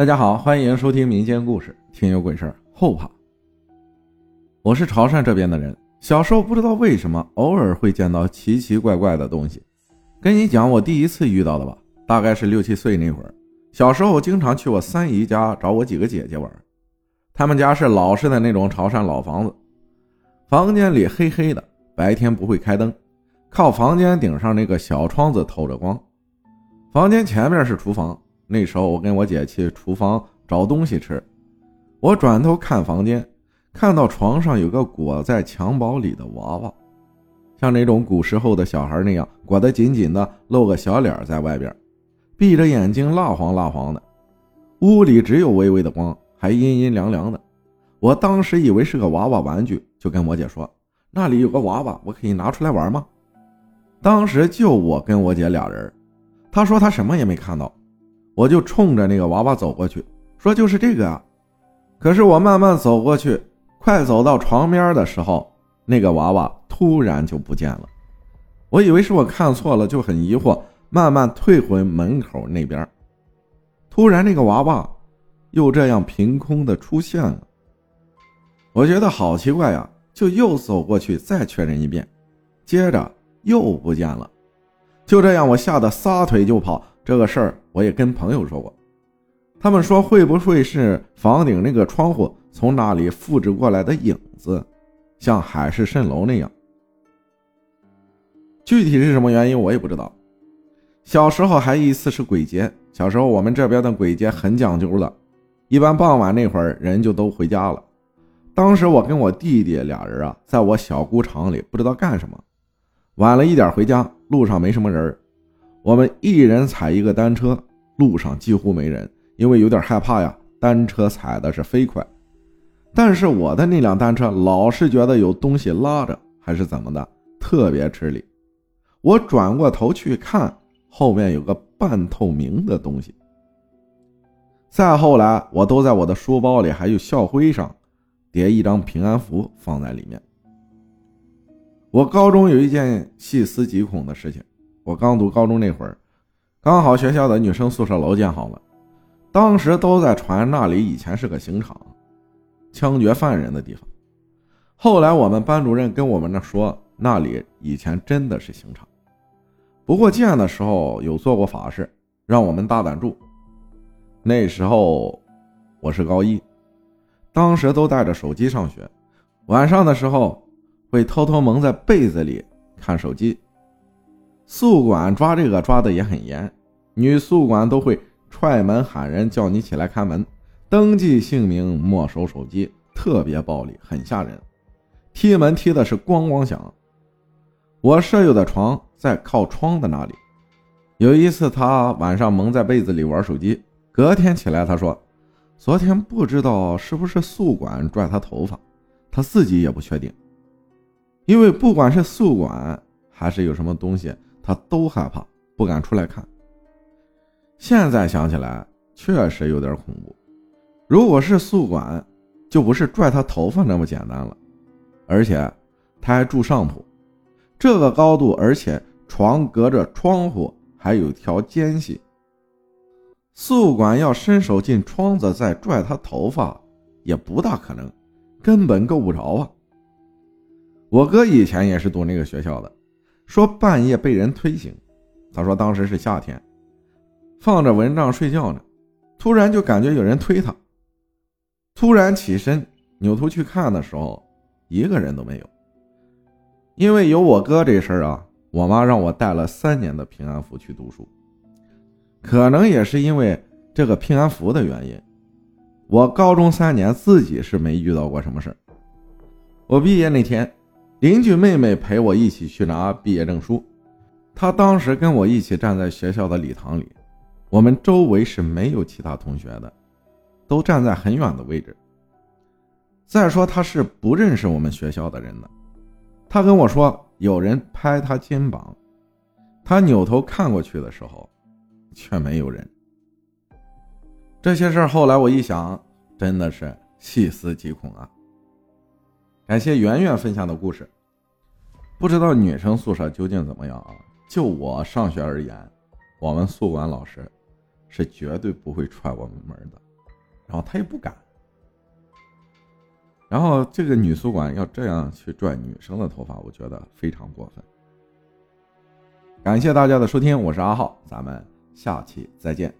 大家好，欢迎收听民间故事《听有鬼事儿后怕》。我是潮汕这边的人，小时候不知道为什么，偶尔会见到奇奇怪怪的东西。跟你讲我第一次遇到的吧，大概是六七岁那会儿。小时候经常去我三姨家找我几个姐姐玩，他们家是老式的那种潮汕老房子，房间里黑黑的，白天不会开灯，靠房间顶上那个小窗子透着光。房间前面是厨房。那时候我跟我姐去厨房找东西吃，我转头看房间，看到床上有个裹在襁褓里的娃娃，像那种古时候的小孩那样裹得紧紧的，露个小脸在外边，闭着眼睛蜡黄蜡黄的。屋里只有微微的光，还阴阴凉凉的。我当时以为是个娃娃玩具，就跟我姐说：“那里有个娃娃，我可以拿出来玩吗？”当时就我跟我姐俩人，她说她什么也没看到。我就冲着那个娃娃走过去，说：“就是这个啊！”可是我慢慢走过去，快走到床边的时候，那个娃娃突然就不见了。我以为是我看错了，就很疑惑，慢慢退回门口那边。突然，那个娃娃又这样凭空的出现了。我觉得好奇怪呀，就又走过去再确认一遍，接着又不见了。就这样，我吓得撒腿就跑。这个事儿我也跟朋友说过，他们说会不会是房顶那个窗户从那里复制过来的影子，像海市蜃楼那样。具体是什么原因我也不知道。小时候还一次是鬼节，小时候我们这边的鬼节很讲究的，一般傍晚那会儿人就都回家了。当时我跟我弟弟俩人啊，在我小姑厂里不知道干什么，晚了一点回家，路上没什么人。我们一人踩一个单车，路上几乎没人，因为有点害怕呀。单车踩的是飞快，但是我的那辆单车老是觉得有东西拉着，还是怎么的，特别吃力。我转过头去看，后面有个半透明的东西。再后来，我都在我的书包里还有校徽上叠一张平安符放在里面。我高中有一件细思极恐的事情。我刚读高中那会儿，刚好学校的女生宿舍楼建好了，当时都在传那里以前是个刑场，枪决犯人的地方。后来我们班主任跟我们那说，那里以前真的是刑场，不过建的时候有做过法事，让我们大胆住。那时候我是高一，当时都带着手机上学，晚上的时候会偷偷蒙在被子里看手机。宿管抓这个抓的也很严，女宿管都会踹门喊人，叫你起来开门，登记姓名，没收手机，特别暴力，很吓人。踢门踢的是咣咣响。我舍友的床在靠窗的那里，有一次他晚上蒙在被子里玩手机，隔天起来他说，昨天不知道是不是宿管拽他头发，他自己也不确定，因为不管是宿管还是有什么东西。他都害怕，不敢出来看。现在想起来，确实有点恐怖。如果是宿管，就不是拽他头发那么简单了，而且他还住上铺，这个高度，而且床隔着窗户，还有条间隙。宿管要伸手进窗子再拽他头发，也不大可能，根本够不着啊。我哥以前也是读那个学校的。说半夜被人推醒，他说当时是夏天，放着蚊帐睡觉呢，突然就感觉有人推他，突然起身扭头去看的时候，一个人都没有。因为有我哥这事儿啊，我妈让我带了三年的平安符去读书，可能也是因为这个平安符的原因，我高中三年自己是没遇到过什么事儿。我毕业那天。邻居妹妹陪我一起去拿毕业证书，她当时跟我一起站在学校的礼堂里，我们周围是没有其他同学的，都站在很远的位置。再说她是不认识我们学校的人的，她跟我说有人拍她肩膀，她扭头看过去的时候，却没有人。这些事儿后来我一想，真的是细思极恐啊。感谢圆圆分享的故事。不知道女生宿舍究竟怎么样啊？就我上学而言，我们宿管老师是绝对不会踹我们门的。然后他也不敢。然后这个女宿管要这样去拽女生的头发，我觉得非常过分。感谢大家的收听，我是阿浩，咱们下期再见。